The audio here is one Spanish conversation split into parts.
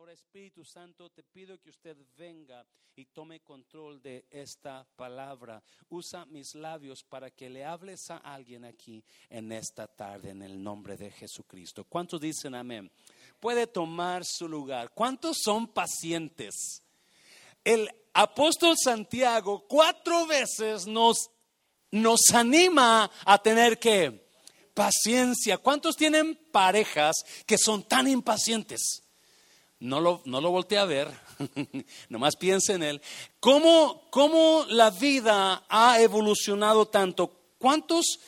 Ahora, Espíritu Santo, te pido que usted venga y tome control de esta palabra. Usa mis labios para que le hables a alguien aquí en esta tarde, en el nombre de Jesucristo. ¿Cuántos dicen amén? Puede tomar su lugar. ¿Cuántos son pacientes? El apóstol Santiago cuatro veces nos, nos anima a tener que paciencia. ¿Cuántos tienen parejas que son tan impacientes? No lo, no lo a ver, nomás piense en él. ¿Cómo, ¿Cómo la vida ha evolucionado tanto? ¿Cuántos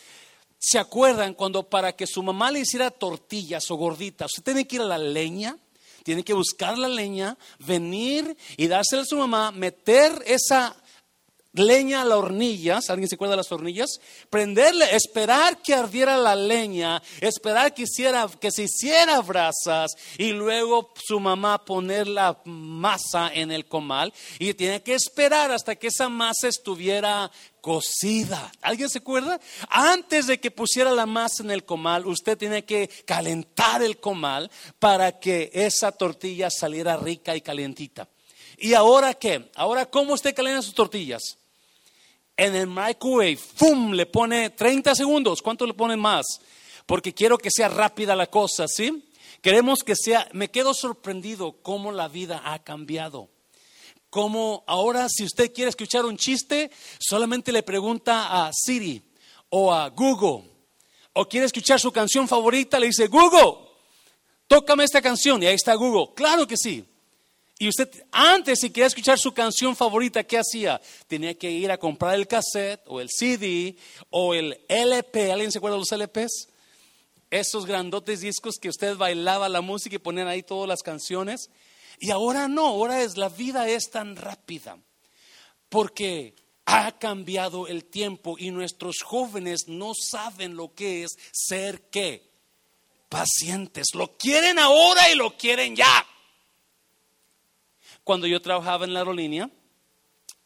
se acuerdan cuando para que su mamá le hiciera tortillas o gorditas, usted tiene que ir a la leña? Tiene que buscar la leña, venir y dársela a su mamá, meter esa leña a la hornilla, ¿alguien se acuerda de las hornillas? Prenderle, esperar que ardiera la leña, esperar que, hiciera, que se hiciera brasas y luego su mamá poner la masa en el comal y tiene que esperar hasta que esa masa estuviera cocida. ¿Alguien se acuerda? Antes de que pusiera la masa en el comal, usted tiene que calentar el comal para que esa tortilla saliera rica y calientita. ¿Y ahora qué? Ahora, ¿cómo usted calienta sus tortillas? En el microwave, ¡fum! Le pone 30 segundos. ¿Cuánto le ponen más? Porque quiero que sea rápida la cosa, ¿sí? Queremos que sea, me quedo sorprendido cómo la vida ha cambiado. Como ahora si usted quiere escuchar un chiste, solamente le pregunta a Siri o a Google. O quiere escuchar su canción favorita, le dice, Google, tócame esta canción. Y ahí está Google. Claro que sí. Y usted, antes, si quería escuchar su canción favorita, ¿qué hacía? Tenía que ir a comprar el cassette o el CD o el LP. ¿Alguien se acuerda de los LPs? Esos grandotes discos que usted bailaba la música y ponían ahí todas las canciones. Y ahora no, ahora es la vida es tan rápida. Porque ha cambiado el tiempo y nuestros jóvenes no saben lo que es ser qué? Pacientes. Lo quieren ahora y lo quieren ya. Cuando yo trabajaba en la aerolínea,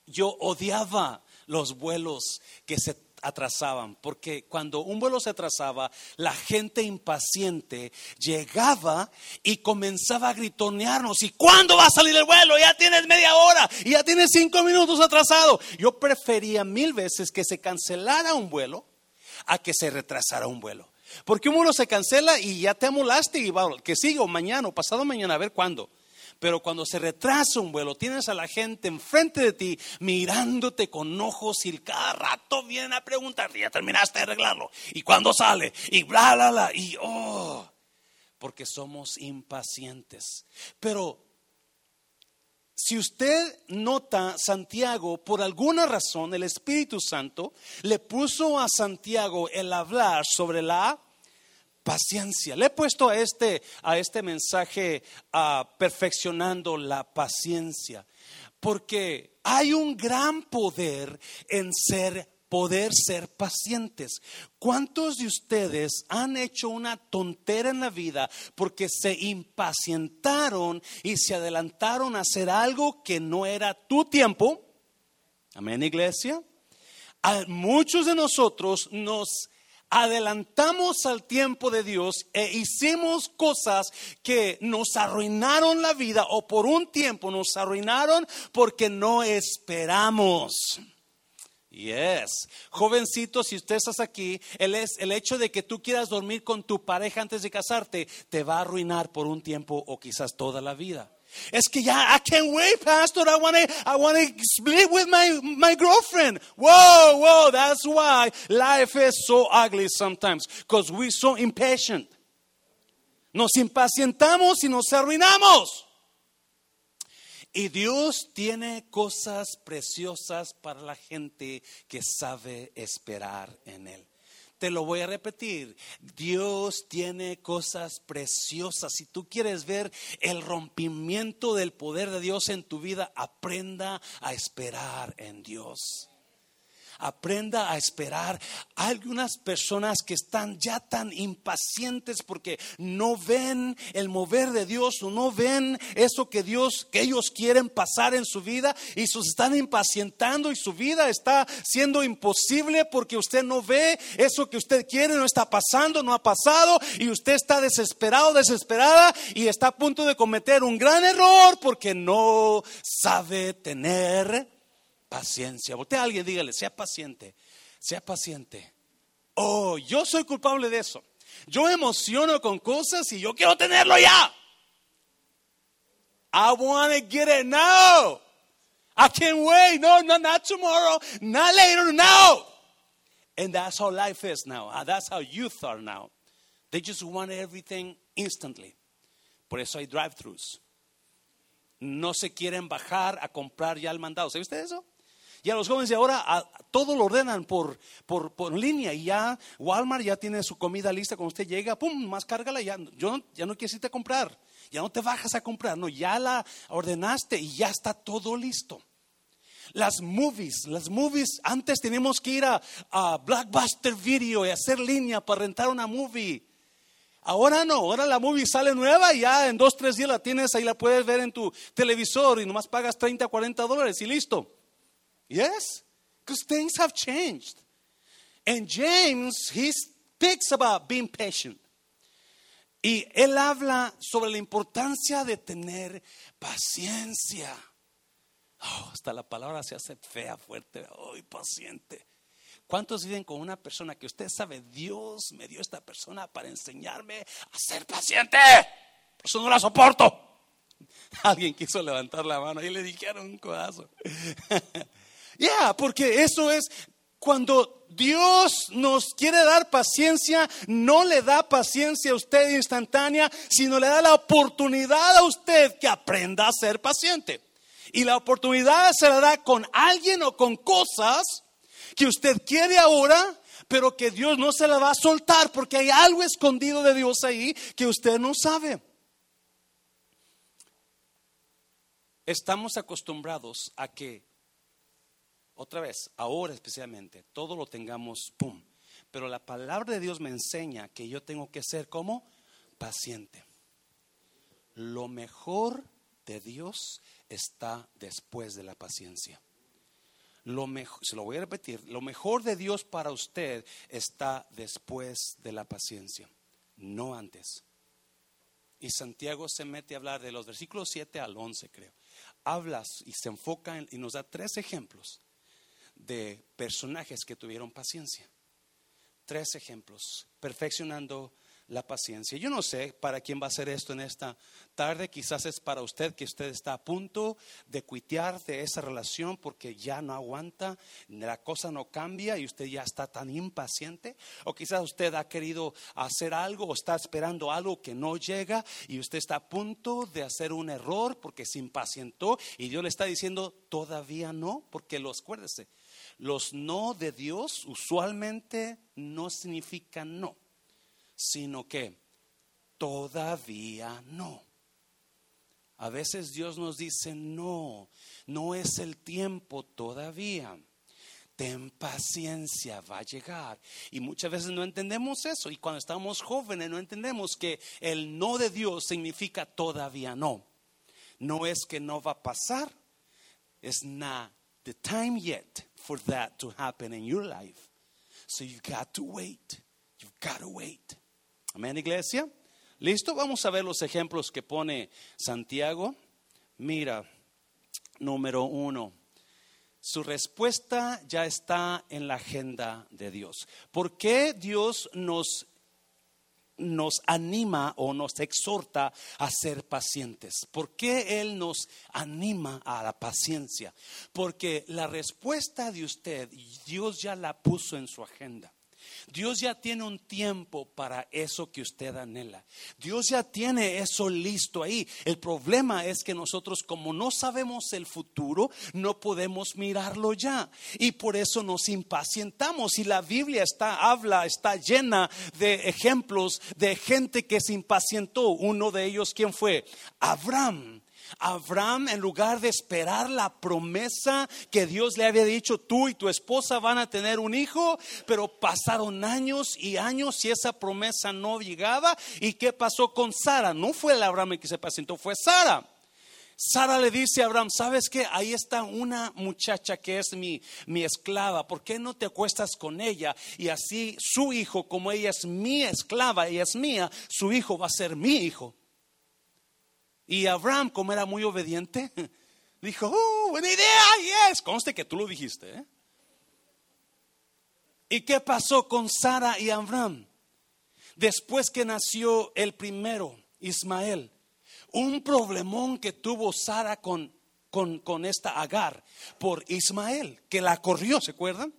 yo odiaba los vuelos que se atrasaban, porque cuando un vuelo se atrasaba, la gente impaciente llegaba y comenzaba a gritonearnos, ¿y cuándo va a salir el vuelo? Ya tienes media hora ya tienes cinco minutos atrasado. Yo prefería mil veces que se cancelara un vuelo a que se retrasara un vuelo. Porque un vuelo se cancela y ya te amolaste y va, que sigue mañana o pasado mañana, a ver cuándo. Pero cuando se retrasa un vuelo, tienes a la gente enfrente de ti mirándote con ojos y cada rato vienen a preguntar, ya terminaste de arreglarlo. ¿Y cuándo sale? Y bla, bla, bla. Y oh, porque somos impacientes. Pero si usted nota, Santiago, por alguna razón, el Espíritu Santo le puso a Santiago el hablar sobre la paciencia. Le he puesto a este, a este mensaje a perfeccionando la paciencia, porque hay un gran poder en ser poder ser pacientes. ¿Cuántos de ustedes han hecho una tontera en la vida porque se impacientaron y se adelantaron a hacer algo que no era tu tiempo? Amén, iglesia. A muchos de nosotros nos adelantamos al tiempo de Dios e hicimos cosas que nos arruinaron la vida o por un tiempo nos arruinaron porque no esperamos. Yes. Jovencito, si usted estás aquí, el, es, el hecho de que tú quieras dormir con tu pareja antes de casarte te va a arruinar por un tiempo o quizás toda la vida. Es que ya, I can't wait, Pastor. I want to I wanna split with my, my girlfriend. Whoa, whoa, that's why life is so ugly sometimes. Because we're so impatient. Nos impacientamos y nos arruinamos. Y Dios tiene cosas preciosas para la gente que sabe esperar en Él. Te lo voy a repetir. Dios tiene cosas preciosas. Si tú quieres ver el rompimiento del poder de Dios en tu vida, aprenda a esperar en Dios. Aprenda a esperar. Hay algunas personas que están ya tan impacientes porque no ven el mover de Dios o no ven eso que Dios, que ellos quieren pasar en su vida y se están impacientando y su vida está siendo imposible porque usted no ve eso que usted quiere, no está pasando, no ha pasado y usted está desesperado, desesperada y está a punto de cometer un gran error porque no sabe tener paciencia. Voltea a alguien, dígale, sea paciente, sea paciente. Oh, yo soy culpable de eso. Yo emociono con cosas y yo quiero tenerlo ya. I want to get it now. I can't wait. No, no, not tomorrow, not later, now. And that's how life is now. Uh, that's how youth are now. They just want everything instantly. Por eso hay drive-thrus. No se quieren bajar a comprar ya el mandado. ¿Sabe usted eso? Ya los jóvenes de ahora todo lo ordenan por, por, por, línea y ya Walmart ya tiene su comida lista. Cuando usted llega, pum, más cárgala. Ya, yo, ya no quieres irte a comprar. Ya no te bajas a comprar. No, ya la ordenaste y ya está todo listo. Las movies, las movies, antes teníamos que ir a, a Blockbuster Video y hacer línea para rentar una movie. Ahora no, ahora la movie sale nueva y ya en dos, tres días la tienes, ahí la puedes ver en tu televisor y nomás pagas 30, 40 dólares y listo. Yes? Because things have changed. And James, he speaks about being patient. Y él habla sobre la importancia de tener paciencia. Oh, hasta la palabra se hace fea, fuerte. Oh, paciente. ¿Cuántos viven con una persona que usted sabe, Dios me dio esta persona para enseñarme a ser paciente? Por eso no la soporto. Alguien quiso levantar la mano y le dijeron un codazo. Ya, porque eso es cuando Dios nos quiere dar paciencia, no le da paciencia a usted instantánea, sino le da la oportunidad a usted que aprenda a ser paciente. Y la oportunidad se la da con alguien o con cosas que usted quiere ahora, pero que Dios no se la va a soltar porque hay algo escondido de Dios ahí que usted no sabe. Estamos acostumbrados a que otra vez, ahora especialmente, todo lo tengamos, ¡pum! Pero la palabra de Dios me enseña que yo tengo que ser como paciente. Lo mejor de Dios está después de la paciencia. Lo mejor, se lo voy a repetir, lo mejor de Dios para usted está después de la paciencia, no antes. Y Santiago se mete a hablar de los versículos 7 al 11, creo. Hablas y se enfoca y nos da tres ejemplos de personajes que tuvieron paciencia. Tres ejemplos, perfeccionando la paciencia. Yo no sé para quién va a ser esto en esta tarde, quizás es para usted que usted está a punto de cuitear de esa relación porque ya no aguanta, la cosa no cambia y usted ya está tan impaciente, o quizás usted ha querido hacer algo o está esperando algo que no llega y usted está a punto de hacer un error porque se impacientó y Dios le está diciendo todavía no, porque los acuérdese, los no de Dios usualmente no significan no, sino que todavía no. A veces Dios nos dice, no, no es el tiempo todavía. Ten paciencia, va a llegar. Y muchas veces no entendemos eso. Y cuando estamos jóvenes no entendemos que el no de Dios significa todavía no. No es que no va a pasar, es not the time yet for that to happen in your life. So you've got to wait. You've got to wait. Amén, iglesia. ¿Listo? Vamos a ver los ejemplos que pone Santiago. Mira, número uno. Su respuesta ya está en la agenda de Dios. ¿Por qué Dios nos nos anima o nos exhorta a ser pacientes. ¿Por qué Él nos anima a la paciencia? Porque la respuesta de usted, Dios ya la puso en su agenda. Dios ya tiene un tiempo para eso que usted anhela. Dios ya tiene eso listo ahí. El problema es que nosotros como no sabemos el futuro, no podemos mirarlo ya. Y por eso nos impacientamos. Y la Biblia está, habla, está llena de ejemplos de gente que se impacientó. Uno de ellos, ¿quién fue? Abraham. Abraham, en lugar de esperar la promesa que Dios le había dicho, tú y tu esposa van a tener un hijo, pero pasaron años y años y esa promesa no llegaba. ¿Y qué pasó con Sara? No fue el Abraham el que se presentó, fue Sara. Sara le dice a Abraham, ¿sabes qué? Ahí está una muchacha que es mi, esclava, ¿por qué no te acuestas con ella? Y así su hijo, como ella es mi esclava, ella es mía, su hijo va a ser mi hijo. Y Abraham, como era muy obediente, dijo, ¡uh, buena idea! Yes, conste que tú lo dijiste. ¿eh? ¿Y qué pasó con Sara y Abraham? Después que nació el primero, Ismael, un problemón que tuvo Sara con, con, con esta Agar por Ismael, que la corrió, ¿se acuerdan?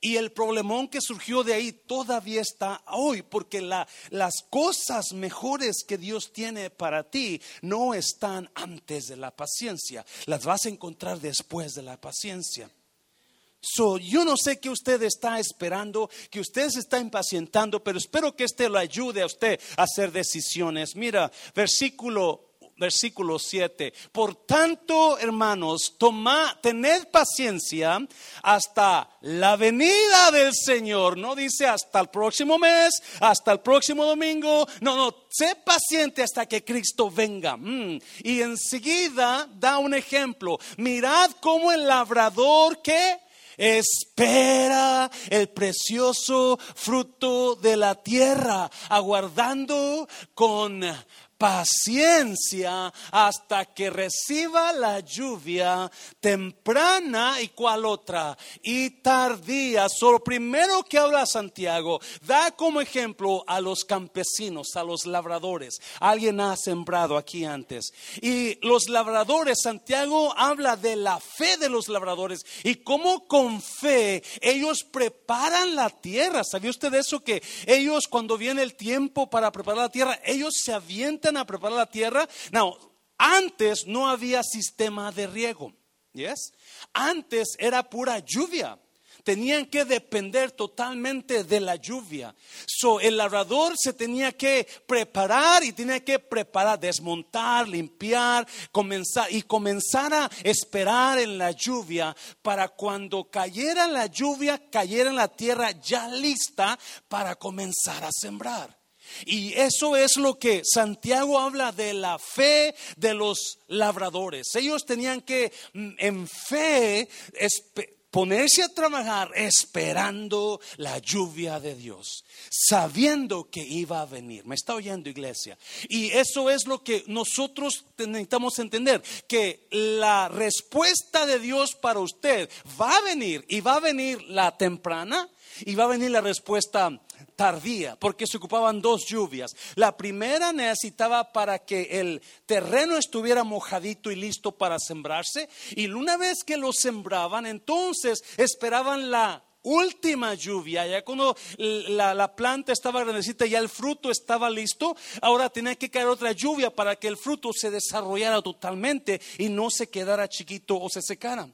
Y el problemón que surgió de ahí todavía está hoy, porque las cosas mejores que Dios tiene para ti no están antes de la paciencia, las vas a encontrar después de la paciencia. So, yo no sé qué usted está esperando, que usted se está impacientando, pero espero que este lo ayude a usted a hacer decisiones. Mira, versículo versículo 7. Por tanto, hermanos, toma, tened paciencia hasta la venida del Señor. No dice hasta el próximo mes, hasta el próximo domingo. No, no, sé paciente hasta que Cristo venga. Mm. Y enseguida da un ejemplo. Mirad cómo el labrador que espera el precioso fruto de la tierra, aguardando con paciencia hasta que reciba la lluvia temprana y cual otra y tardía. Solo primero que habla Santiago da como ejemplo a los campesinos, a los labradores. Alguien ha sembrado aquí antes. Y los labradores, Santiago habla de la fe de los labradores y cómo con fe ellos preparan la tierra. ¿Sabía usted eso? Que ellos cuando viene el tiempo para preparar la tierra, ellos se avientan a preparar la tierra. No, antes no había sistema de riego. Yes? Antes era pura lluvia. Tenían que depender totalmente de la lluvia. So, el labrador se tenía que preparar y tenía que preparar, desmontar, limpiar, comenzar y comenzar a esperar en la lluvia para cuando cayera la lluvia, cayera en la tierra ya lista para comenzar a sembrar. Y eso es lo que Santiago habla de la fe de los labradores. Ellos tenían que mm, en fe ponerse a trabajar esperando la lluvia de Dios, sabiendo que iba a venir. ¿Me está oyendo iglesia? Y eso es lo que nosotros necesitamos entender, que la respuesta de Dios para usted va a venir y va a venir la temprana y va a venir la respuesta tardía, porque se ocupaban dos lluvias. La primera necesitaba para que el terreno estuviera mojadito y listo para sembrarse, y una vez que lo sembraban, entonces esperaban la última lluvia, ya cuando la, planta estaba grandecita, ya el fruto estaba listo, ahora tenía que caer otra lluvia para que el fruto se desarrollara totalmente y no se quedara chiquito o se secara.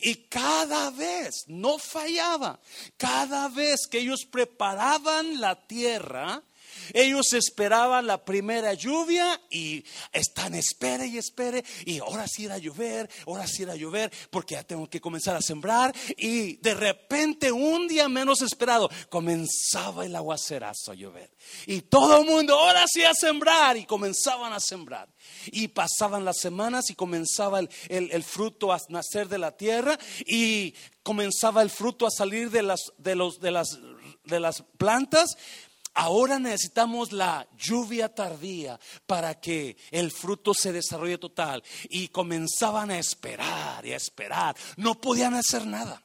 Y cada vez, no fallaba, cada vez que ellos preparaban la tierra, ellos esperaban la primera lluvia y están espere y espere y ahora sí irá a llover, ahora sí irá a llover porque ya tengo que comenzar a sembrar y de repente un día menos esperado comenzaba el aguacerazo a llover. Y todo el mundo ahora sí a sembrar y comenzaban a sembrar. Y pasaban las semanas y comenzaba el, el, fruto a nacer de la tierra y comenzaba el fruto a salir de las, de los, de las, de las plantas Ahora necesitamos la lluvia tardía para que el fruto se desarrolle total. Y comenzaban a esperar y a esperar. No podían hacer nada.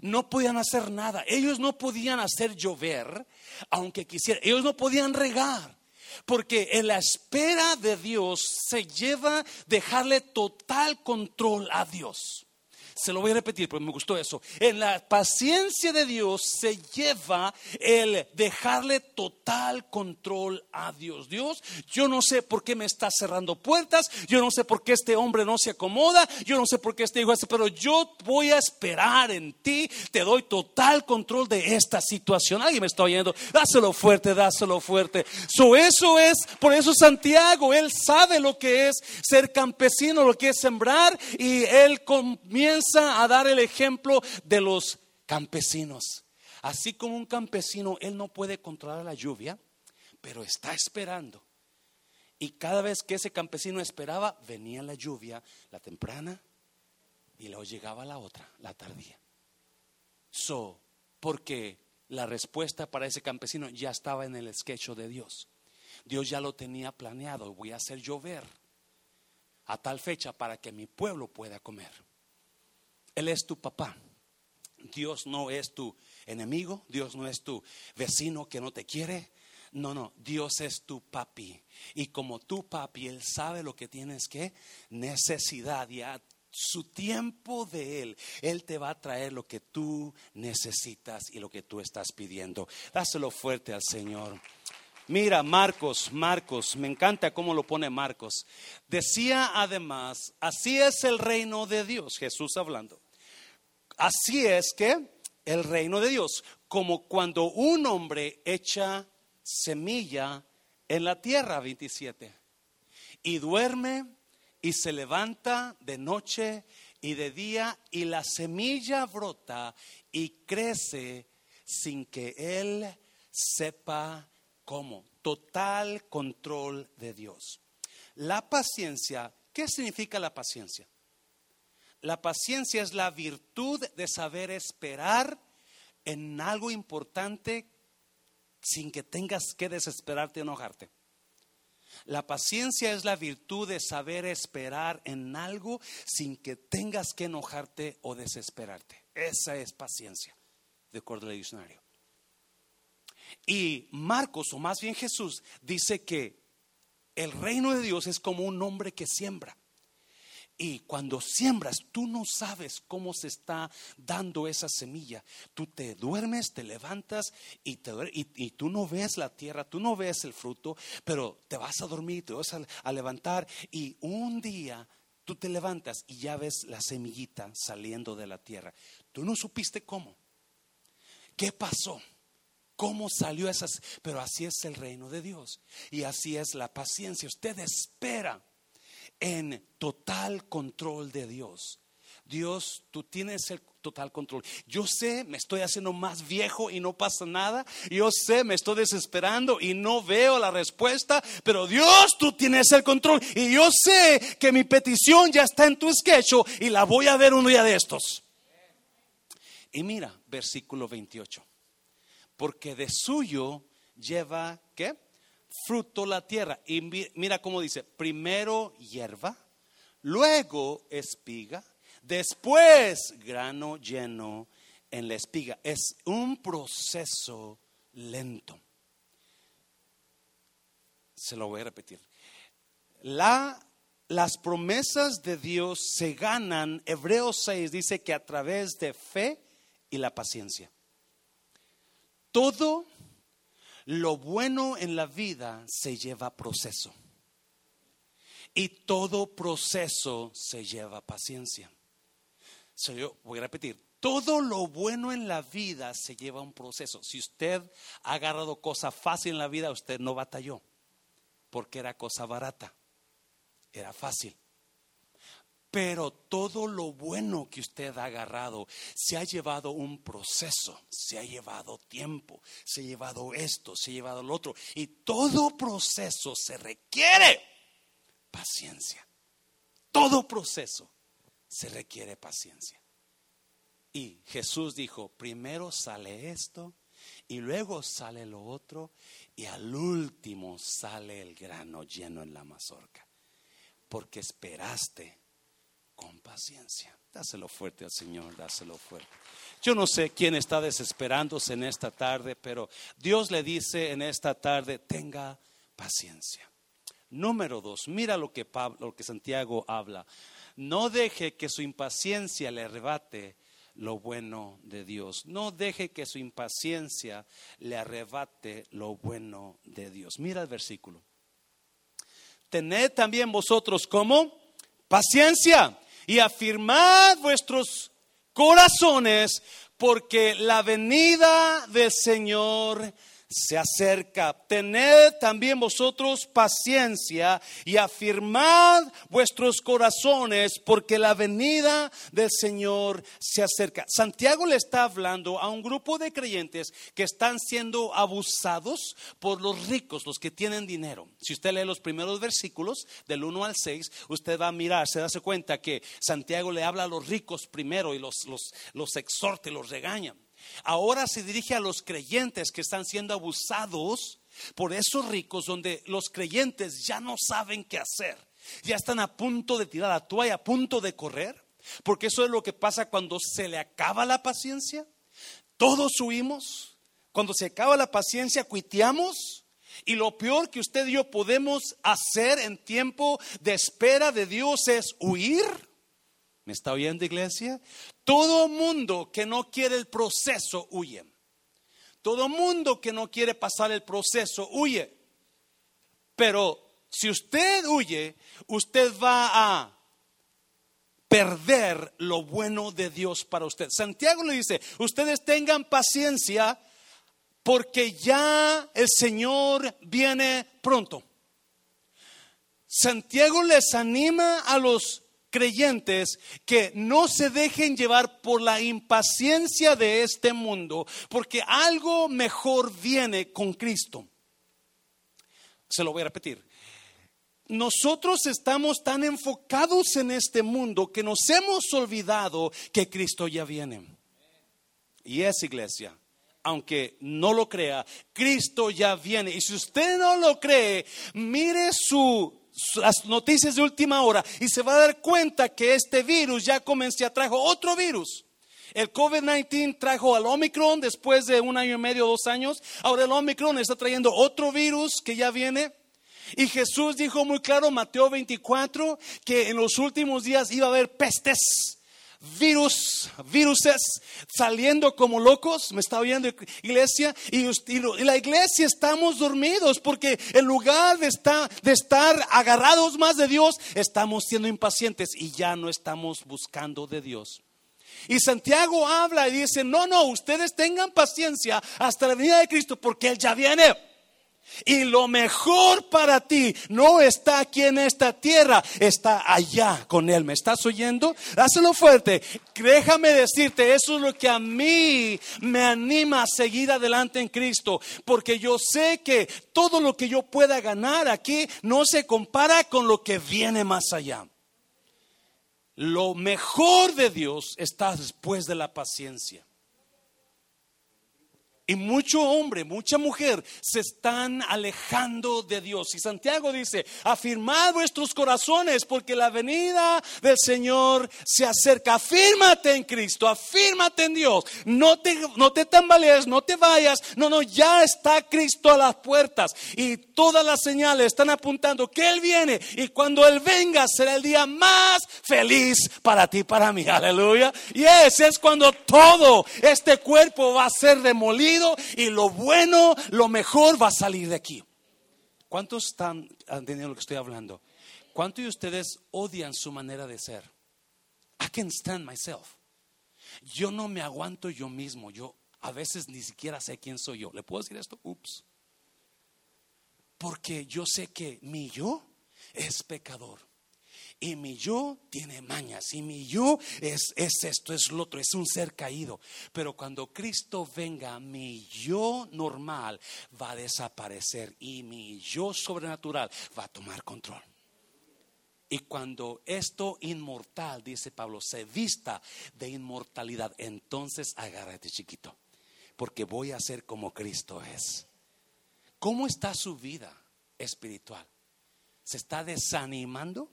No podían hacer nada. Ellos no podían hacer llover, aunque quisieran. Ellos no podían regar. Porque en la espera de Dios se lleva dejarle total control a Dios. Se lo voy a repetir porque me gustó eso. En la paciencia de Dios se lleva el dejarle total control a Dios. Dios, yo no sé por qué me está cerrando puertas, yo no sé por qué este hombre no se acomoda, yo no sé por qué este hijo hace, pero yo voy a esperar en ti, te doy total control de esta situación. Alguien me está oyendo, dáselo fuerte, dáselo fuerte. So, eso es, por eso Santiago, él sabe lo que es ser campesino, lo que es sembrar y él comienza a dar el ejemplo de los campesinos. Así como un campesino, él no puede controlar la lluvia, pero está esperando. Y cada vez que ese campesino esperaba, venía la lluvia, la temprana, y luego llegaba la otra, la tardía. So, porque la respuesta para ese campesino ya estaba en el sketch de Dios. Dios ya lo tenía planeado, voy a hacer llover a tal fecha para que mi pueblo pueda comer. Él es tu papá. Dios no es tu enemigo, Dios no es tu vecino que no te quiere. No, no, Dios es tu papi. Y como tu papi, Él sabe lo que tienes que necesidad y a su tiempo de Él, Él te va a traer lo que tú necesitas y lo que tú estás pidiendo. Dáselo fuerte al Señor. Mira, Marcos, Marcos, me encanta cómo lo pone Marcos. Decía además, así es el reino de Dios, Jesús hablando. Así es que el reino de Dios, como cuando un hombre echa semilla en la tierra, 27, y duerme y se levanta de noche y de día y la semilla brota y crece sin que él sepa cómo. Total control de Dios. La paciencia, ¿qué significa la paciencia? La paciencia es la virtud de saber esperar en algo importante sin que tengas que desesperarte o enojarte. La paciencia es la virtud de saber esperar en algo sin que tengas que enojarte o desesperarte. Esa es paciencia, de acuerdo al diccionario. Y Marcos, o más bien Jesús, dice que el reino de Dios es como un hombre que siembra. Y cuando siembras, tú no sabes cómo se está dando esa semilla. Tú te duermes, te levantas y, tú no ves la tierra, tú no ves el fruto, pero te vas a dormir, te vas a levantar y un día tú te levantas y ya ves la semillita saliendo de la tierra. Tú no supiste cómo. ¿Qué pasó? ¿Cómo salió esas? Pero así es el reino de Dios y así es la paciencia. Usted espera en total control de Dios. Dios, tú tienes el total control. Yo sé, me estoy haciendo más viejo y no pasa nada. Yo sé, me estoy desesperando y no veo la respuesta, pero Dios, tú tienes el control. Y yo sé que mi petición ya está en tu sketch y la voy a ver un día de estos. Y mira, versículo 28. Porque de suyo lleva, ¿qué? Fruto la tierra. Y mira cómo dice, primero hierba, luego espiga, después grano lleno en la espiga. Es un proceso lento. Se lo voy a repetir. La, las promesas de Dios se ganan, Hebreos 6 dice que a través de fe y la paciencia. Todo lo bueno en la vida se lleva proceso. Y todo proceso se lleva paciencia. yo voy a repetir, todo lo bueno en la vida se lleva un proceso. Si usted ha agarrado cosa fácil en la vida, usted no batalló, porque era cosa barata, era fácil. Pero todo lo bueno que usted ha agarrado se ha llevado un proceso, se ha llevado tiempo, se ha llevado esto, se ha llevado lo otro. Y todo proceso se requiere paciencia. Todo proceso se requiere paciencia. Y Jesús dijo, primero sale esto y luego sale lo otro y al último sale el grano lleno en la mazorca. Porque esperaste con paciencia. Dáselo fuerte al Señor, dáselo fuerte. Yo no sé quién está desesperándose en esta tarde, pero Dios le dice en esta tarde, tenga paciencia. Número dos, mira lo que, Pablo, lo que Santiago habla. No deje que su impaciencia le arrebate lo bueno de Dios. No deje que su impaciencia le arrebate lo bueno de Dios. Mira el versículo. Tened también vosotros como paciencia y afirmad vuestros corazones porque la venida del Señor se acerca. Tened también vosotros paciencia y afirmad vuestros corazones porque la venida del Señor se acerca. Santiago le está hablando a un grupo de creyentes que están siendo abusados por los ricos, los que tienen dinero. Si usted lee los primeros versículos del 1 al 6, usted va a mirar, se da cuenta que Santiago le habla a los ricos primero y los, los, los exhorta y los regaña. Ahora se dirige a los creyentes que están siendo abusados por esos ricos donde los creyentes ya no saben qué hacer. Ya están a punto de tirar la toalla, a punto de correr. Porque eso es lo que pasa cuando se le acaba la paciencia. Todos huimos. Cuando se acaba la paciencia, cuiteamos. Y lo peor que usted y yo podemos hacer en tiempo de espera de Dios es huir. ¿Me está oyendo, iglesia? Todo mundo que no quiere el proceso huye. Todo mundo que no quiere pasar el proceso huye. Pero si usted huye, usted va a perder lo bueno de Dios para usted. Santiago le dice, ustedes tengan paciencia porque ya el Señor viene pronto. Santiago les anima a los creyentes que no se dejen llevar por la impaciencia de este mundo, porque algo mejor viene con Cristo. Se lo voy a repetir. Nosotros estamos tan enfocados en este mundo que nos hemos olvidado que Cristo ya viene. Y es iglesia aunque no lo crea, Cristo ya viene. Y si usted no lo cree, mire su las noticias de última hora y se va a dar cuenta que este virus ya comenzó, a trajo otro virus. El COVID-19 trajo al Omicron después de un año y medio, dos años. Ahora el Omicron está trayendo otro virus que ya viene. Y Jesús dijo muy claro, Mateo 24, que en los últimos días iba a haber pestes virus, viruses saliendo como locos. ¿Me está oyendo iglesia? Y, la iglesia estamos dormidos porque en lugar de estar, de estar agarrados más de Dios, estamos siendo impacientes y ya no estamos buscando de Dios. Y Santiago habla y dice, no, no, ustedes tengan paciencia hasta la venida de Cristo porque Él ya viene. Y lo mejor para ti no está aquí en esta tierra, está allá con Él. ¿Me estás oyendo? Hazlo fuerte. Déjame decirte, eso es lo que a mí me anima a seguir adelante en Cristo. Porque yo sé que todo lo que yo pueda ganar aquí no se compara con lo que viene más allá. Lo mejor de Dios está después de la paciencia. Y mucho hombre, mucha mujer se están alejando de Dios. Y Santiago dice, afirmad vuestros corazones porque la venida del Señor se acerca. Afírmate en Cristo, afírmate en Dios. No te, no te tambalees, no te vayas. No, no, ya está Cristo a las puertas. Y todas las señales están apuntando que Él viene. Y cuando Él venga será el día más feliz para ti, para mí. Aleluya. Y ese es cuando todo este cuerpo va a ser demolido y lo bueno, lo mejor va a salir de aquí. ¿Cuántos están entendiendo lo que estoy hablando? ¿Cuántos de ustedes odian su manera de ser? I can stand myself. Yo no me aguanto yo mismo. Yo a veces ni siquiera sé quién soy yo. ¿Le puedo decir esto? Ups. Porque yo sé que mi yo es pecador. Y mi yo tiene mañas. Y mi yo es, es esto, es lo otro, es un ser caído. Pero cuando Cristo venga, mi yo normal va a desaparecer. Y mi yo sobrenatural va a tomar control. Y cuando esto inmortal, dice Pablo, se vista de inmortalidad, entonces agárrate chiquito, porque voy a ser como Cristo es. ¿Cómo está su vida espiritual? ¿Se está desanimando?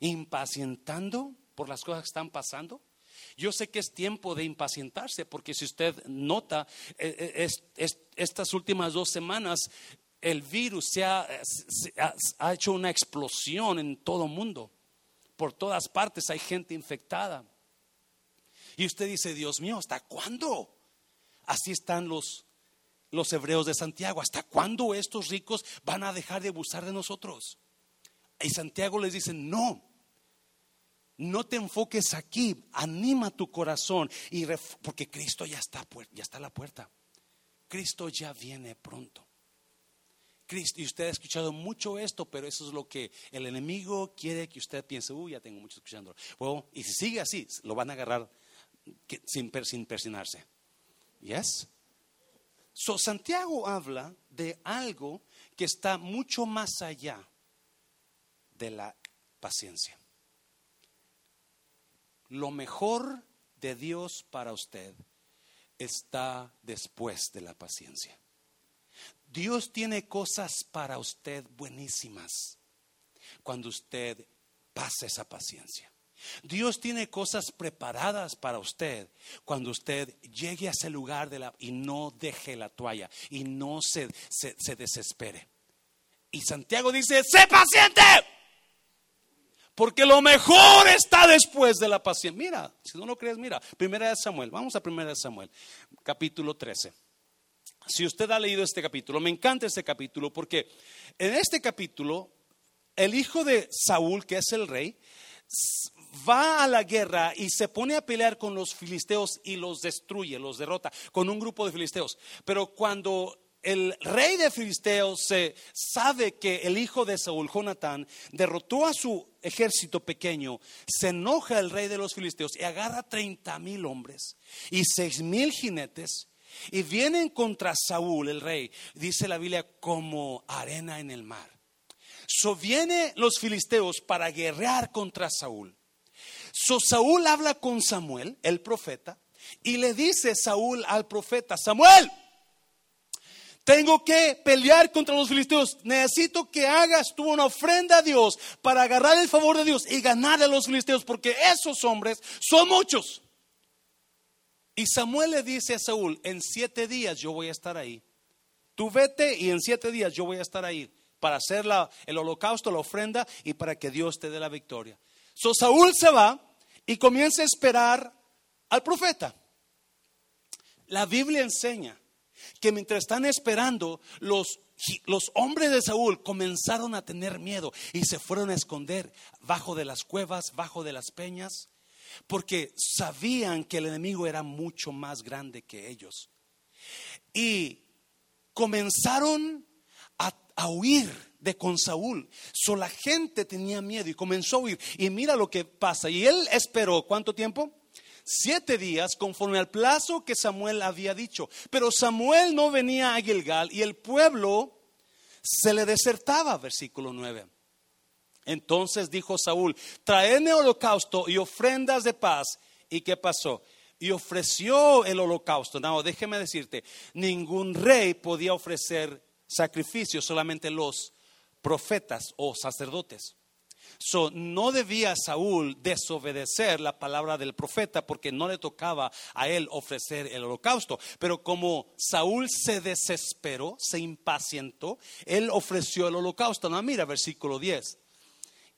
Impacientando por las cosas que están pasando. Yo sé que es tiempo de impacientarse, porque si usted nota, eh, eh, estas últimas dos semanas el virus se ha, ha hecho una explosión en todo el mundo. Por todas partes hay gente infectada. Y usted dice, Dios mío, ¿hasta cuándo? Así están los, los hebreos de Santiago. ¿Hasta cuándo estos ricos van a dejar de abusar de nosotros? Y Santiago les dice, no, no te enfoques aquí, anima tu corazón, y porque Cristo ya está, ya está a la puerta. Cristo ya viene pronto. Cristo, y usted ha escuchado mucho esto, pero eso es lo que el enemigo quiere que usted piense, uy, ya tengo mucho escuchando. Bueno, y si sigue así, lo van a agarrar sin, sin persinarse. ¿Yes? So, Santiago habla de algo que está mucho más allá de la paciencia. Lo mejor de Dios para usted está después de la paciencia. Dios tiene cosas para usted buenísimas cuando usted pasa esa paciencia. Dios tiene cosas preparadas para usted cuando usted llegue a ese lugar de la, y no deje la toalla y no se, se desespere. Y Santiago dice, sé paciente. Porque lo mejor está después de la paciencia. Mira, si no lo crees, mira. Primera de Samuel. Vamos a Primera de Samuel, capítulo 13. Si usted ha leído este capítulo, me encanta este capítulo porque en este capítulo el hijo de Saúl, que es el rey, va a la guerra y se pone a pelear con los filisteos y los destruye, los derrota con un grupo de filisteos. Pero cuando el rey de filisteos se sabe que el hijo de Saúl, Jonatán, derrotó a su ejército pequeño, se enoja el rey de los filisteos y agarra 30 mil hombres y seis mil jinetes y vienen contra Saúl, el rey, dice la Biblia, como arena en el mar. So viene los filisteos para guerrear contra Saúl. So Saúl habla con Samuel, el profeta, y le dice Saúl al profeta, Samuel, tengo que pelear contra los filisteos. Necesito que hagas tú una ofrenda a Dios para agarrar el favor de Dios y ganar a los filisteos, porque esos hombres son muchos. Y Samuel le dice a Saúl, en siete días yo voy a estar ahí. Tú vete y en siete días yo voy a estar ahí para hacer el holocausto, la ofrenda y para que Dios te dé la victoria. So Saúl se va y comienza a esperar al profeta. La Biblia enseña que mientras están esperando, los, los hombres de Saúl comenzaron a tener miedo y se fueron a esconder bajo de las cuevas, bajo de las peñas, porque sabían que el enemigo era mucho más grande que ellos. Y comenzaron a, a huir de con Saúl. So la gente tenía miedo y comenzó a huir. Y mira lo que pasa. Y él esperó, ¿cuánto tiempo? Siete días conforme al plazo que Samuel había dicho. Pero Samuel no venía a Gilgal y el pueblo se le desertaba, versículo 9. Entonces dijo Saúl, traedme holocausto y ofrendas de paz. ¿Y qué pasó? Y ofreció el holocausto. No, déjeme decirte, ningún rey podía ofrecer sacrificios, solamente los profetas o sacerdotes. So, no debía Saúl desobedecer la palabra del profeta porque no le tocaba a él ofrecer el holocausto. Pero como Saúl se desesperó, se impacientó, él ofreció el holocausto. No, mira, versículo 10.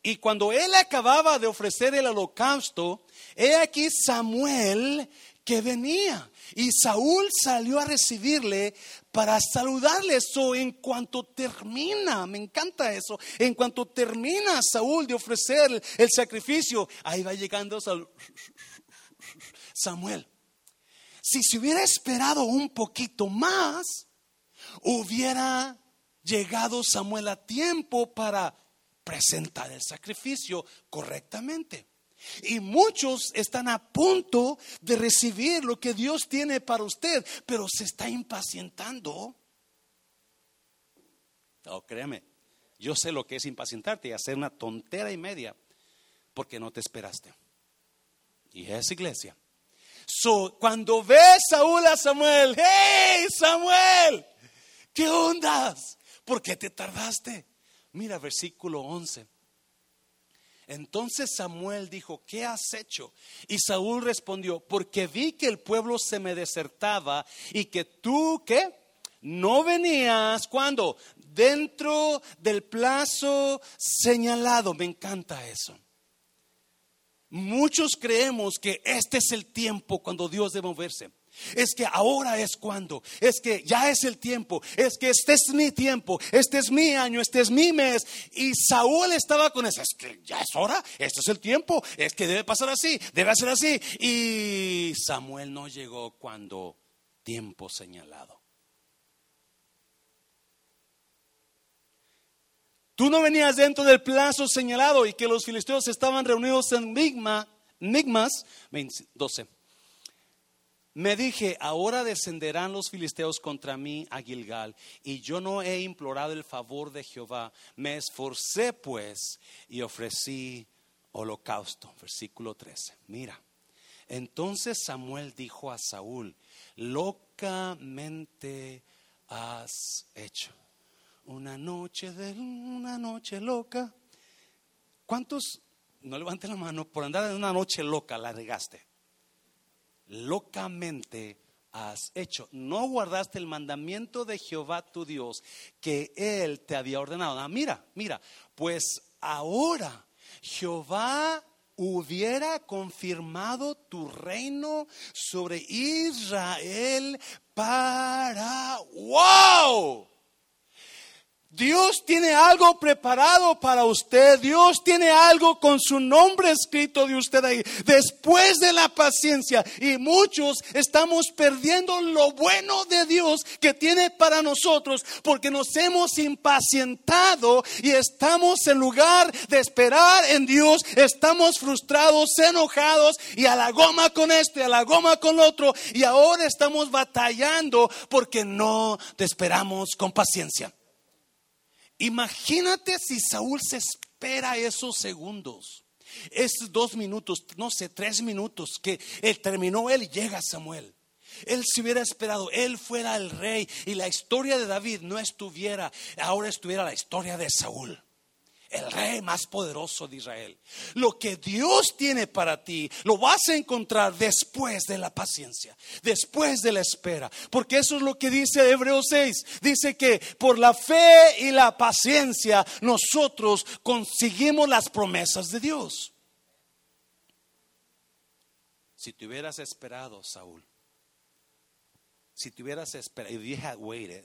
Y cuando él acababa de ofrecer el holocausto, he aquí Samuel que venía. Y Saúl salió a recibirle para saludarle. Eso en cuanto termina, me encanta eso, en cuanto termina Saúl de ofrecer el sacrificio, ahí va llegando Samuel. Si se hubiera esperado un poquito más, hubiera llegado Samuel a tiempo para presentar el sacrificio correctamente. Y muchos están a punto de recibir lo que Dios tiene para usted, pero se está impacientando. No, créame, yo sé lo que es impacientarte y hacer una tontera y media porque no te esperaste. Y es iglesia. So, cuando ves Saúl a Samuel, hey Samuel, ¿qué ondas? ¿Por qué te tardaste? Mira versículo 11. Entonces Samuel dijo, ¿qué has hecho? Y Saúl respondió, porque vi que el pueblo se me desertaba y que tú, ¿qué? no venías cuando dentro del plazo señalado. Me encanta eso. Muchos creemos que este es el tiempo cuando Dios debe moverse. Es que ahora es cuando, es que ya es el tiempo, es que este es mi tiempo, este es mi año, este es mi mes. Y Saúl estaba con eso, es que ya es hora, este es el tiempo, es que debe pasar así, debe ser así. Y Samuel no llegó cuando tiempo señalado. Tú no venías dentro del plazo señalado y que los filisteos estaban reunidos en Migma, Migmas 12. Me dije, ahora descenderán los filisteos contra mí a Gilgal, y yo no he implorado el favor de Jehová. Me esforcé pues y ofrecí holocausto. Versículo 13. Mira, entonces Samuel dijo a Saúl, locamente has hecho una noche de una noche loca. ¿Cuántos, no levanten la mano, por andar en una noche loca la regaste? Locamente has hecho. No guardaste el mandamiento de Jehová tu Dios que él te había ordenado. Ah, mira, mira, pues ahora Jehová hubiera confirmado tu reino sobre Israel para wow Dios tiene algo preparado para usted. Dios tiene algo con su nombre escrito de usted ahí. Después de la paciencia. Y muchos estamos perdiendo lo bueno de Dios que tiene para nosotros porque nos hemos impacientado y estamos en lugar de esperar en Dios. Estamos frustrados, enojados y a la goma con esto y a la goma con lo otro. Y ahora estamos batallando porque no te esperamos con paciencia. Imagínate si Saúl se espera esos segundos, esos dos minutos, no sé, tres minutos que terminó, él llega Samuel. Él se hubiera esperado, él fuera el rey y la historia de David no estuviera, ahora estuviera la historia de Saúl el rey más poderoso de Israel. Lo que Dios tiene para ti lo vas a encontrar después de la paciencia, después de la espera. Porque eso es lo que dice Hebreos 6. Dice que por la fe y la paciencia nosotros conseguimos las promesas de Dios. Si te hubieras esperado, Saúl, si te hubieras esperado, if you had waited,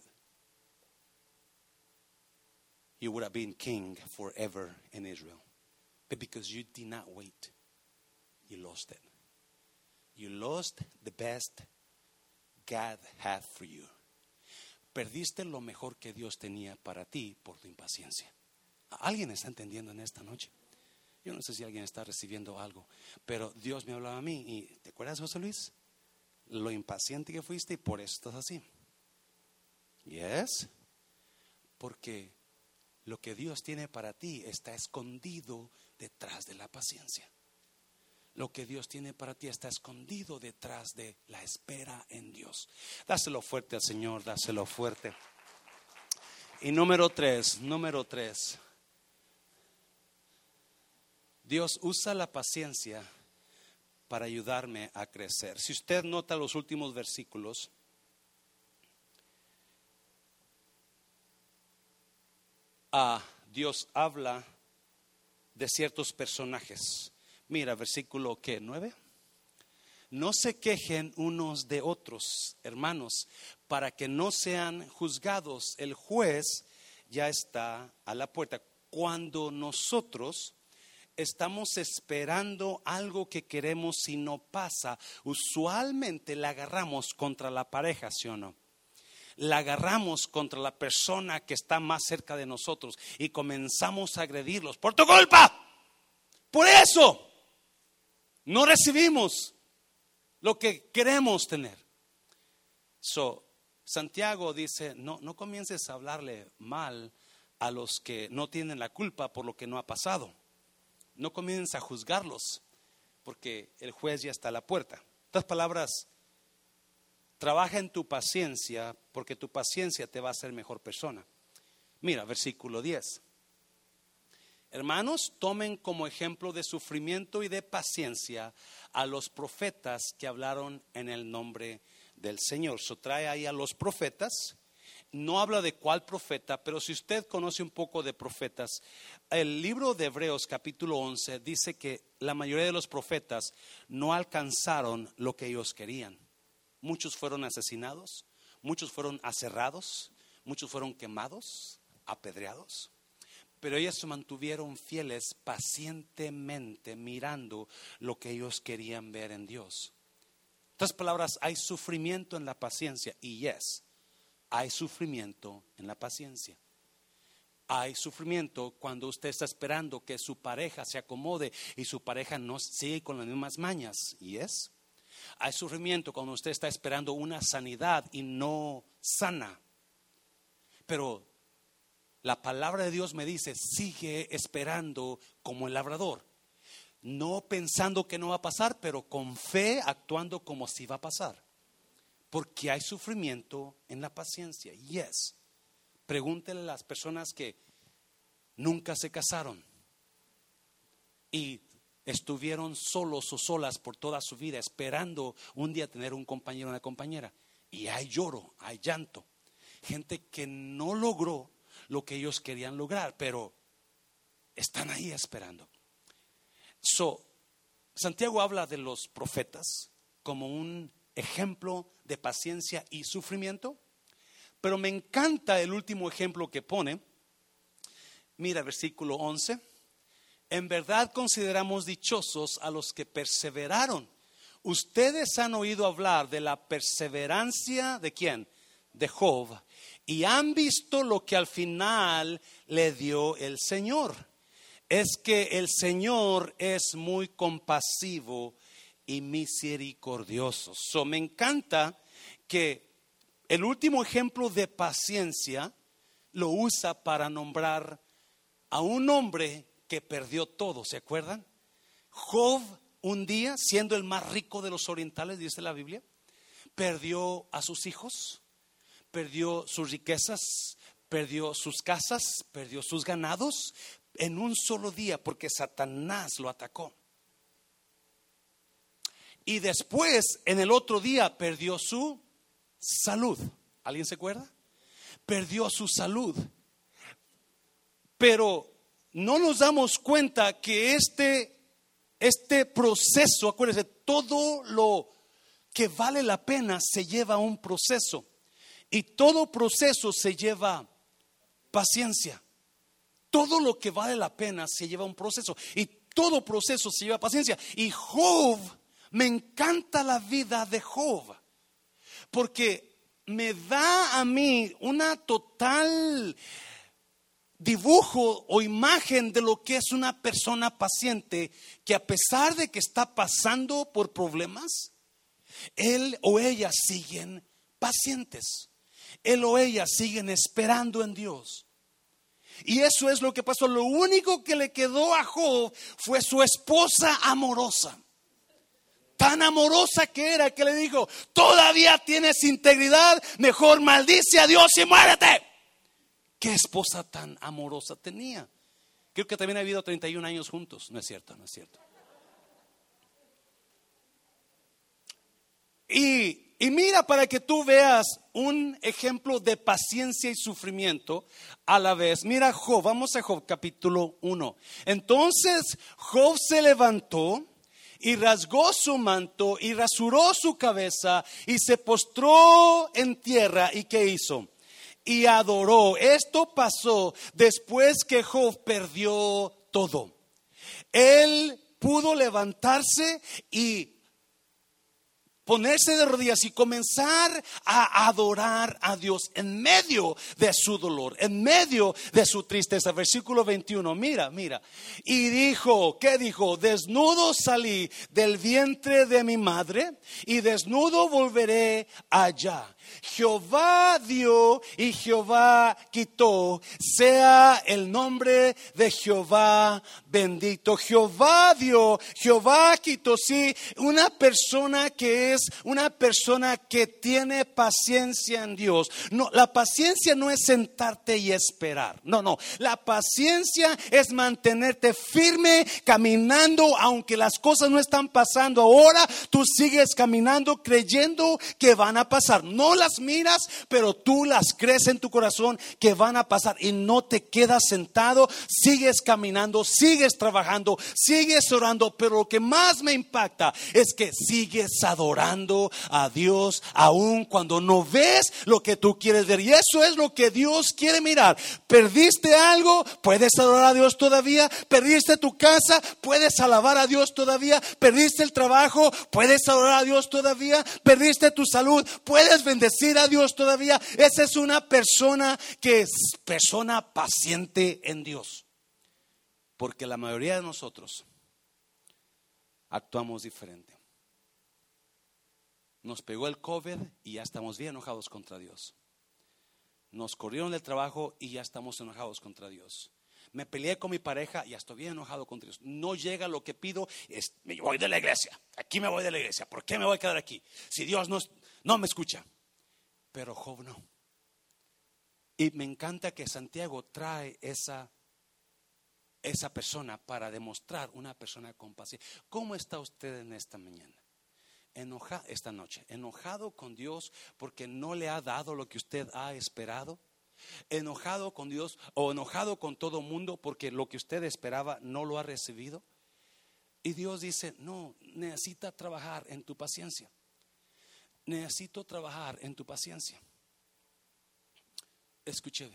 you would have been king forever in Israel. But because you did not wait, you lost it. You lost the best God had for you. Perdiste lo mejor que Dios tenía para ti por tu impaciencia. ¿Alguien está entendiendo en esta noche? Yo no sé si alguien está recibiendo algo, pero Dios me hablaba a mí y ¿te acuerdas, José Luis? Lo impaciente que fuiste y por eso estás así. Yes. Porque lo que Dios tiene para ti está escondido detrás de la paciencia. Lo que Dios tiene para ti está escondido detrás de la espera en Dios. Dáselo fuerte al Señor, dáselo fuerte. Y número tres, número tres. Dios usa la paciencia para ayudarme a crecer. Si usted nota los últimos versículos, Dios habla de ciertos personajes. Mira, versículo que 9. No se quejen unos de otros, hermanos, para que no sean juzgados. El juez ya está a la puerta. Cuando nosotros estamos esperando algo que queremos y no pasa, usualmente la agarramos contra la pareja, ¿sí o no? La agarramos contra la persona que está más cerca de nosotros y comenzamos a agredirlos. Por tu culpa. Por eso no recibimos lo que queremos tener. So, Santiago dice, no, no comiences a hablarle mal a los que no tienen la culpa por lo que no ha pasado. No comiences a juzgarlos porque el juez ya está a la puerta. Estas palabras Trabaja en tu paciencia porque tu paciencia te va a hacer mejor persona. Mira, versículo 10. Hermanos, tomen como ejemplo de sufrimiento y de paciencia a los profetas que hablaron en el nombre del Señor. So trae ahí a los profetas no habla de cuál profeta, pero si usted conoce un poco de profetas, el libro de Hebreos capítulo 11 dice que la mayoría de los profetas no alcanzaron lo que ellos querían. Muchos fueron asesinados, muchos fueron aserrados, muchos fueron quemados, apedreados. Pero ellos se mantuvieron fieles pacientemente mirando lo que ellos querían ver en Dios. En otras palabras, hay sufrimiento en la paciencia y yes, hay sufrimiento en la paciencia. Hay sufrimiento cuando usted está esperando que su pareja se acomode y su pareja no sigue con las mismas mañas. Y es. Hay sufrimiento cuando usted está esperando una sanidad y no sana. Pero la palabra de Dios me dice, sigue esperando como el labrador. No pensando que no va a pasar, pero con fe actuando como si va a pasar. Porque hay sufrimiento en la paciencia. Yes. Pregúntele a las personas que nunca se casaron y estuvieron solos o solas por toda su vida esperando un día tener un compañero o una compañera. Y hay lloro, hay llanto. Gente que no logró lo que ellos querían lograr, pero están ahí esperando. So, Santiago habla de los profetas como un ejemplo de paciencia y sufrimiento, pero me encanta el último ejemplo que pone. Mira versículo 11. En verdad consideramos dichosos a los que perseveraron. Ustedes han oído hablar de la perseverancia de quién? De Job. Y han visto lo que al final le dio el Señor. Es que el Señor es muy compasivo y misericordioso. So, me encanta que el último ejemplo de paciencia lo usa para nombrar a un hombre que perdió todo, ¿se acuerdan? Job un día, siendo el más rico de los orientales, dice la Biblia, perdió a sus hijos, perdió sus riquezas, perdió sus casas, perdió sus ganados en un solo día porque Satanás lo atacó. Y después, en el otro día, perdió su salud. ¿Alguien se acuerda? Perdió su salud. Pero no nos damos cuenta que este, este proceso, acuérdense, todo lo que vale la pena se lleva un proceso. Y todo proceso se lleva paciencia. Todo lo que vale la pena se lleva un proceso. Y todo proceso se lleva paciencia. Y Job me encanta la vida de Job, porque me da a mí una total dibujo o imagen de lo que es una persona paciente que a pesar de que está pasando por problemas, él o ella siguen pacientes. Él o ella siguen esperando en Dios. Y eso es lo que pasó. Lo único que le quedó a Job fue su esposa amorosa tan amorosa que era que le dijo, todavía tienes integridad, mejor maldice a Dios y muérete. ¿Qué esposa tan amorosa tenía? Creo que también ha habido 31 años juntos. No es cierto, no es cierto. Y, y mira para que tú veas un ejemplo de paciencia y sufrimiento a la vez. Mira Job, vamos a Job capítulo 1. Entonces Job se levantó y rasgó su manto y rasuró su cabeza y se postró en tierra. ¿Y qué hizo? Y adoró. Esto pasó después que Job perdió todo. Él pudo levantarse y ponerse de rodillas y comenzar a adorar a Dios en medio de su dolor, en medio de su tristeza. Versículo 21, mira, mira. Y dijo, ¿qué dijo? Desnudo salí del vientre de mi madre y desnudo volveré allá. Jehová dio y Jehová quitó. Sea el nombre de Jehová bendito. Jehová dio, Jehová quitó. Sí, una persona que es una persona que tiene paciencia en Dios, no, la paciencia no es sentarte y esperar. No, no. La paciencia es mantenerte firme caminando aunque las cosas no están pasando ahora, tú sigues caminando creyendo que van a pasar. No las miras, pero tú las crees en tu corazón que van a pasar y no te quedas sentado, sigues caminando, sigues trabajando, sigues orando, pero lo que más me impacta es que sigues adorando a Dios aun cuando no ves lo que tú quieres ver. Y eso es lo que Dios quiere mirar. Perdiste algo, puedes adorar a Dios todavía. Perdiste tu casa, puedes alabar a Dios todavía. Perdiste el trabajo, puedes adorar a Dios todavía. Perdiste tu salud, puedes bendecir a Dios todavía. Esa es una persona que es persona paciente en Dios. Porque la mayoría de nosotros actuamos diferente. Nos pegó el COVID y ya estamos bien enojados contra Dios. Nos corrieron del trabajo y ya estamos enojados contra Dios. Me peleé con mi pareja y ya estoy bien enojado contra Dios. No llega lo que pido, es, me voy de la iglesia. Aquí me voy de la iglesia. ¿Por qué me voy a quedar aquí? Si Dios no, no me escucha. Pero Job no. Y me encanta que Santiago trae esa, esa persona para demostrar una persona con paciencia. ¿Cómo está usted en esta mañana? Enojado esta noche, enojado con Dios porque no le ha dado lo que usted ha esperado. Enojado con Dios o enojado con todo mundo porque lo que usted esperaba no lo ha recibido. Y Dios dice, no, necesita trabajar en tu paciencia. Necesito trabajar en tu paciencia. Escuche,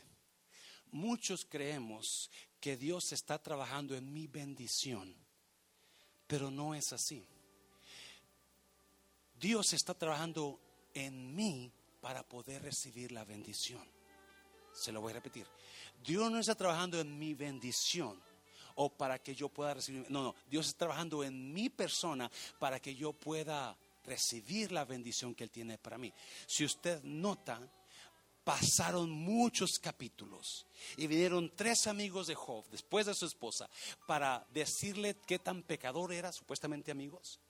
muchos creemos que Dios está trabajando en mi bendición, pero no es así. Dios está trabajando en mí para poder recibir la bendición. Se lo voy a repetir. Dios no está trabajando en mi bendición o para que yo pueda recibir. No, no. Dios está trabajando en mi persona para que yo pueda recibir la bendición que Él tiene para mí. Si usted nota, pasaron muchos capítulos y vinieron tres amigos de Job después de su esposa para decirle qué tan pecador era, supuestamente amigos,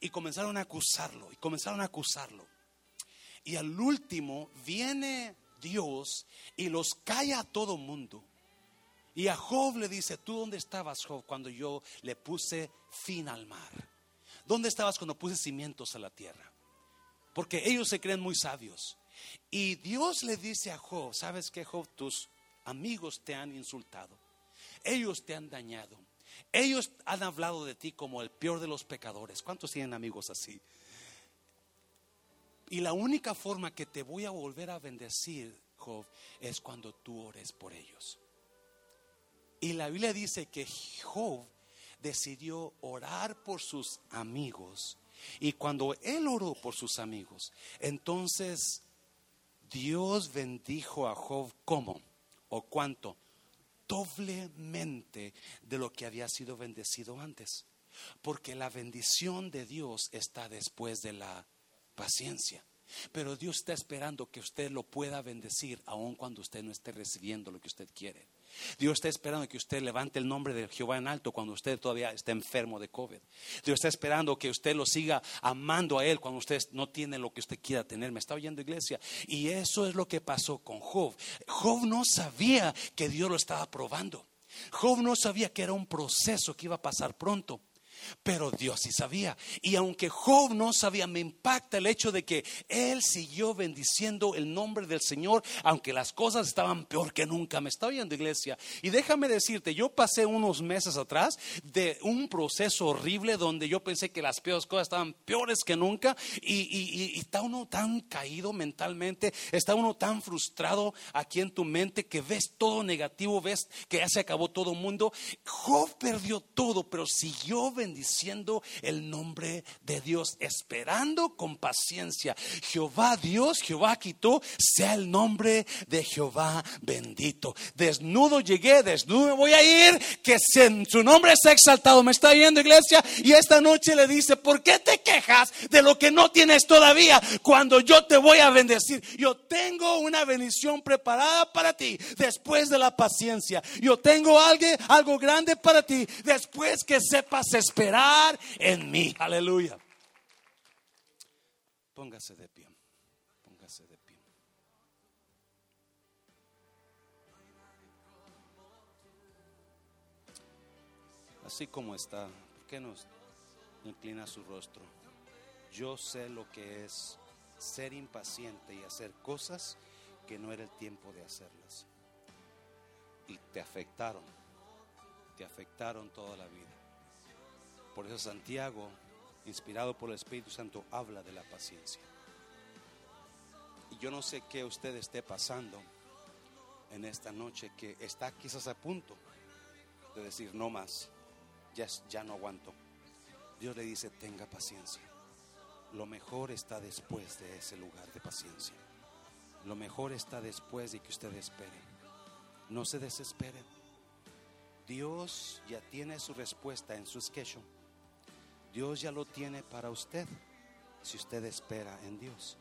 y comenzaron a acusarlo, y comenzaron a acusarlo. Y al último viene Dios y los calla a todo mundo. Y a Job le dice, ¿tú dónde estabas, Job, cuando yo le puse fin al mar? ¿Dónde estabas cuando puse cimientos a la tierra? Porque ellos se creen muy sabios. Y Dios le dice a Job, ¿sabes qué, Job? Tus amigos te han insultado. Ellos te han dañado. Ellos han hablado de ti como el peor de los pecadores. ¿Cuántos tienen amigos así? Y la única forma que te voy a volver a bendecir, Job, es cuando tú ores por ellos. Y la Biblia dice que Job decidió orar por sus amigos. Y cuando él oró por sus amigos, entonces Dios bendijo a Job como o cuánto doblemente de lo que había sido bendecido antes. Porque la bendición de Dios está después de la paciencia. Pero Dios está esperando que usted lo pueda bendecir aun cuando usted no esté recibiendo lo que usted quiere. Dios está esperando que usted levante el nombre de Jehová en alto cuando usted todavía está enfermo de COVID. Dios está esperando que usted lo siga amando a Él cuando usted no tiene lo que usted quiera tener. ¿Me está oyendo iglesia? Y eso es lo que pasó con Job. Job no sabía que Dios lo estaba probando. Job no sabía que era un proceso que iba a pasar pronto. Pero Dios sí sabía. Y aunque Job no sabía, me impacta el hecho de que él siguió bendiciendo el nombre del Señor, aunque las cosas estaban peor que nunca. Me está oyendo, iglesia. Y déjame decirte, yo pasé unos meses atrás de un proceso horrible donde yo pensé que las peores cosas estaban peores que nunca. Y, está uno tan caído mentalmente, está uno tan frustrado aquí en tu mente que ves todo negativo, ves que ya se acabó todo el mundo. Job perdió todo, pero siguió bendiciendo diciendo el nombre de Dios, esperando con paciencia. Jehová Dios, Jehová quitó, sea el nombre de Jehová bendito. Desnudo llegué, desnudo me voy a ir, que su nombre sea exaltado. ¿Me está viendo iglesia? Y esta noche le dice, ¿por qué te quejas de lo que no tienes todavía cuando yo te voy a bendecir? Yo tengo una bendición preparada para ti después de la paciencia. Yo tengo algo, algo grande para ti después que sepas esperar esperar en mí. Aleluya. Póngase de pie. Póngase de pie. Así como está, ¿por qué nos inclina su rostro? Yo sé lo que es ser impaciente y hacer cosas que no era el tiempo de hacerlas. Y te afectaron, te afectaron toda la vida. Por eso Santiago, inspirado por el Espíritu Santo, habla de la paciencia. Y yo no sé qué usted esté pasando en esta noche que está quizás a punto de decir no más, ya, ya no aguanto. Dios le dice, tenga paciencia. Lo mejor está después de ese lugar de paciencia. Lo mejor está después de que usted espere. No se desespere. Dios ya tiene su respuesta en su schedule. Dios ya lo tiene para usted si usted espera en Dios.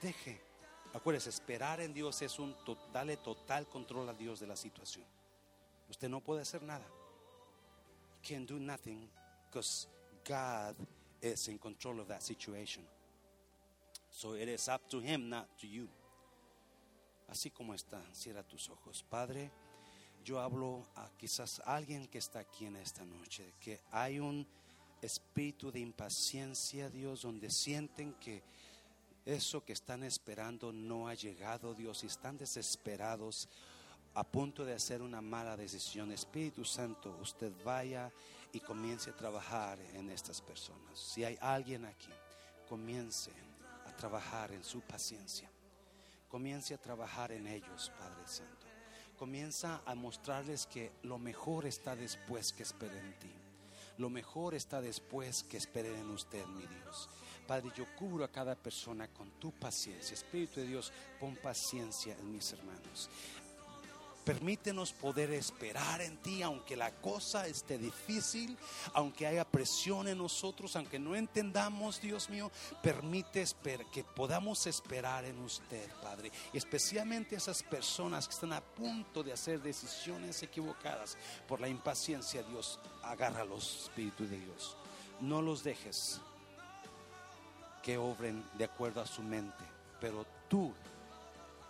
Deje. Acuérdese, esperar en Dios es un total, total control a Dios de la situación. Usted no puede hacer nada. Can do nothing because God is in control of that situation. So it is up to Him, not to you. Así como está, cierra tus ojos. Padre, yo hablo a quizás alguien que está aquí en esta noche, que hay un espíritu de impaciencia, Dios, donde sienten que eso que están esperando no ha llegado, Dios, y están desesperados a punto de hacer una mala decisión. Espíritu Santo, usted vaya y comience a trabajar en estas personas. Si hay alguien aquí, comience a trabajar en su paciencia. Comience a trabajar en ellos, Padre Santo. Comienza a mostrarles que lo mejor está después que esperen en ti. Lo mejor está después que esperen en usted, mi Dios. Padre, yo cubro a cada persona con tu paciencia. Espíritu de Dios, pon paciencia en mis hermanos. Permítenos poder esperar en ti, aunque la cosa esté difícil, aunque haya presión en nosotros, aunque no entendamos, Dios mío, permite que podamos esperar en usted, Padre. Y especialmente esas personas que están a punto de hacer decisiones equivocadas por la impaciencia, Dios, agárralos, Espíritu de Dios. No los dejes que obren de acuerdo a su mente, pero tú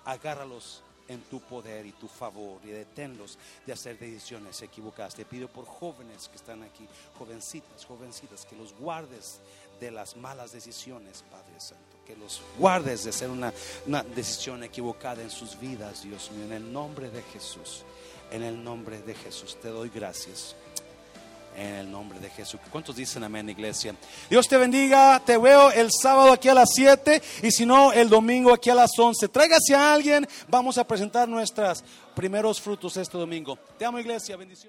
agárralos en tu poder y tu favor y deténlos de hacer decisiones equivocadas. Te pido por jóvenes que están aquí, jovencitas, jovencitas, que los guardes de las malas decisiones, Padre Santo. Que los guardes de hacer una, una decisión equivocada en sus vidas, Dios mío, en el nombre de Jesús. En el nombre de Jesús te doy gracias en el nombre de Jesús. ¿Cuántos dicen amén, iglesia? Dios te bendiga. Te veo el sábado aquí a las 7 y si no, el domingo aquí a las 11. Tráigase a alguien. Vamos a presentar nuestros primeros frutos este domingo. Te amo, iglesia. Bendición.